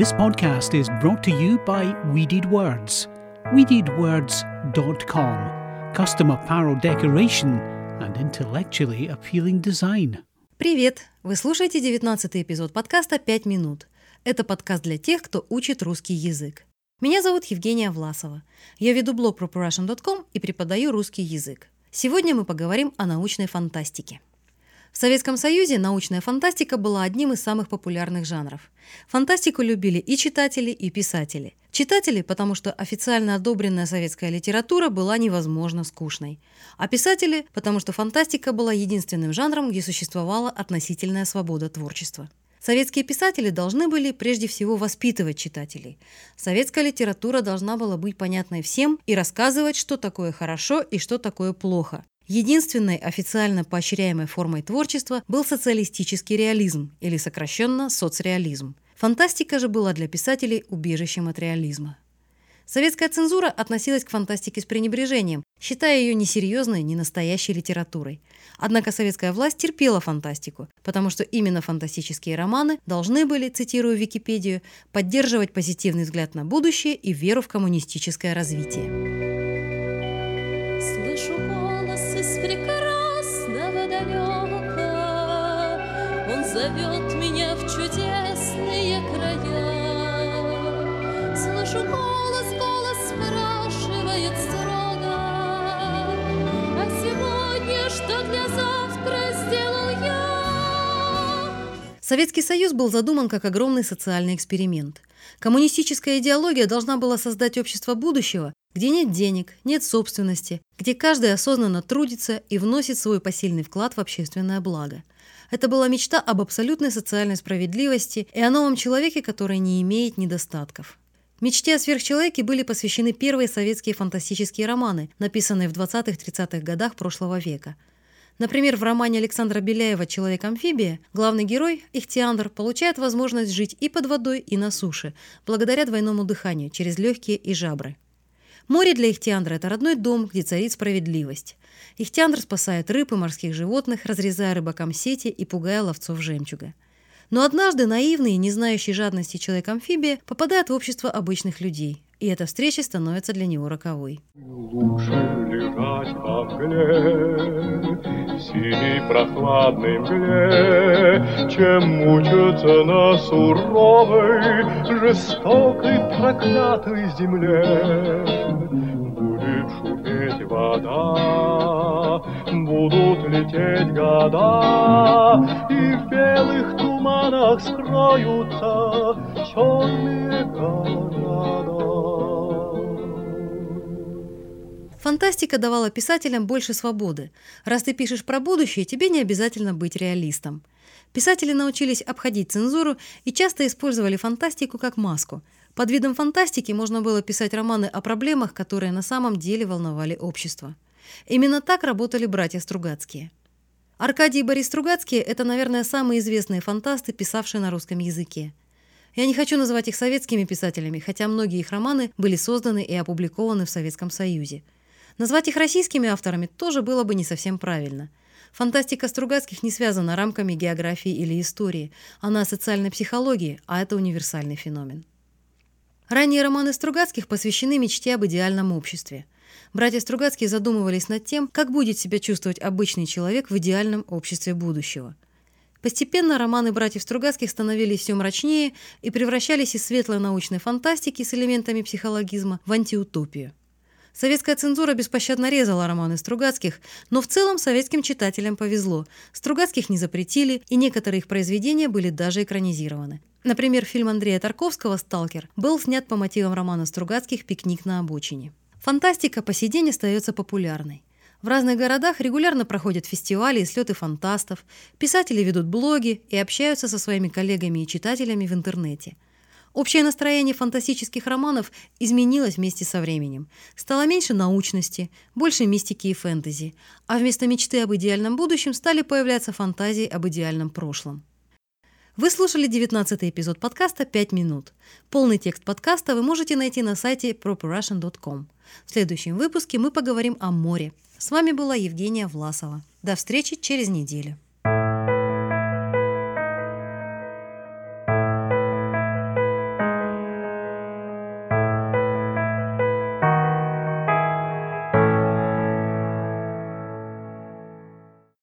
This podcast is brought to you by Weeded Words. WeededWords.com. Custom apparel decoration and intellectually appealing design. Привет! Вы слушаете 19 эпизод подкаста «5 минут». Это подкаст для тех, кто учит русский язык. Меня зовут Евгения Власова. Я веду блог ProPrussian.com и преподаю русский язык. Сегодня мы поговорим о научной фантастике. В Советском Союзе научная фантастика была одним из самых популярных жанров. Фантастику любили и читатели, и писатели. Читатели, потому что официально одобренная советская литература была невозможно скучной. А писатели, потому что фантастика была единственным жанром, где существовала относительная свобода творчества. Советские писатели должны были прежде всего воспитывать читателей. Советская литература должна была быть понятной всем и рассказывать, что такое хорошо и что такое плохо. Единственной официально поощряемой формой творчества был социалистический реализм, или сокращенно соцреализм. Фантастика же была для писателей убежищем от реализма. Советская цензура относилась к фантастике с пренебрежением, считая ее несерьезной, ненастоящей литературой. Однако советская власть терпела фантастику, потому что именно фантастические романы должны были, цитирую Википедию, поддерживать позитивный взгляд на будущее и веру в коммунистическое развитие. Он зовет меня в чудесные края Слышу голос, голос спрашивает строго А сегодня что для завтра сделал я? Советский Союз был задуман как огромный социальный эксперимент. Коммунистическая идеология должна была создать общество будущего, где нет денег, нет собственности, где каждый осознанно трудится и вносит свой посильный вклад в общественное благо. Это была мечта об абсолютной социальной справедливости и о новом человеке, который не имеет недостатков. Мечте о сверхчеловеке были посвящены первые советские фантастические романы, написанные в 20-30-х годах прошлого века. Например, в романе Александра Беляева «Человек-амфибия» главный герой, Ихтиандр, получает возможность жить и под водой, и на суше, благодаря двойному дыханию через легкие и жабры. Море для Ихтиандра – это родной дом, где царит справедливость. Ихтиандр спасает рыб и морских животных, разрезая рыбакам сети и пугая ловцов жемчуга. Но однажды наивный и не знающий жадности человек-амфибия попадает в общество обычных людей, и эта встреча становится для него роковой. Лучше лежать во мгле, в синей мгле, чем мучиться на суровой, жестокой, проклятой земле. Будет шуметь вода, будут лететь года, и в белых туманах скроются черные города. Фантастика давала писателям больше свободы. Раз ты пишешь про будущее, тебе не обязательно быть реалистом. Писатели научились обходить цензуру и часто использовали фантастику как маску. Под видом фантастики можно было писать романы о проблемах, которые на самом деле волновали общество. Именно так работали братья Стругацкие. Аркадий и Борис Стругацкие – это, наверное, самые известные фантасты, писавшие на русском языке. Я не хочу называть их советскими писателями, хотя многие их романы были созданы и опубликованы в Советском Союзе. Назвать их российскими авторами тоже было бы не совсем правильно. Фантастика Стругацких не связана рамками географии или истории. Она о социальной психологии, а это универсальный феномен. Ранние романы Стругацких посвящены мечте об идеальном обществе. Братья Стругацкие задумывались над тем, как будет себя чувствовать обычный человек в идеальном обществе будущего. Постепенно романы братьев Стругацких становились все мрачнее и превращались из светлой научной фантастики с элементами психологизма в антиутопию. Советская цензура беспощадно резала романы Стругацких, но в целом советским читателям повезло. Стругацких не запретили, и некоторые их произведения были даже экранизированы. Например, фильм Андрея Тарковского «Сталкер» был снят по мотивам романа Стругацких «Пикник на обочине». Фантастика по сей день остается популярной. В разных городах регулярно проходят фестивали и слеты фантастов, писатели ведут блоги и общаются со своими коллегами и читателями в интернете – Общее настроение фантастических романов изменилось вместе со временем. Стало меньше научности, больше мистики и фэнтези, а вместо мечты об идеальном будущем стали появляться фантазии об идеальном прошлом. Вы слушали 19 эпизод подкаста «5 минут». Полный текст подкаста вы можете найти на сайте properrussian.com. В следующем выпуске мы поговорим о море. С вами была Евгения Власова. До встречи через неделю.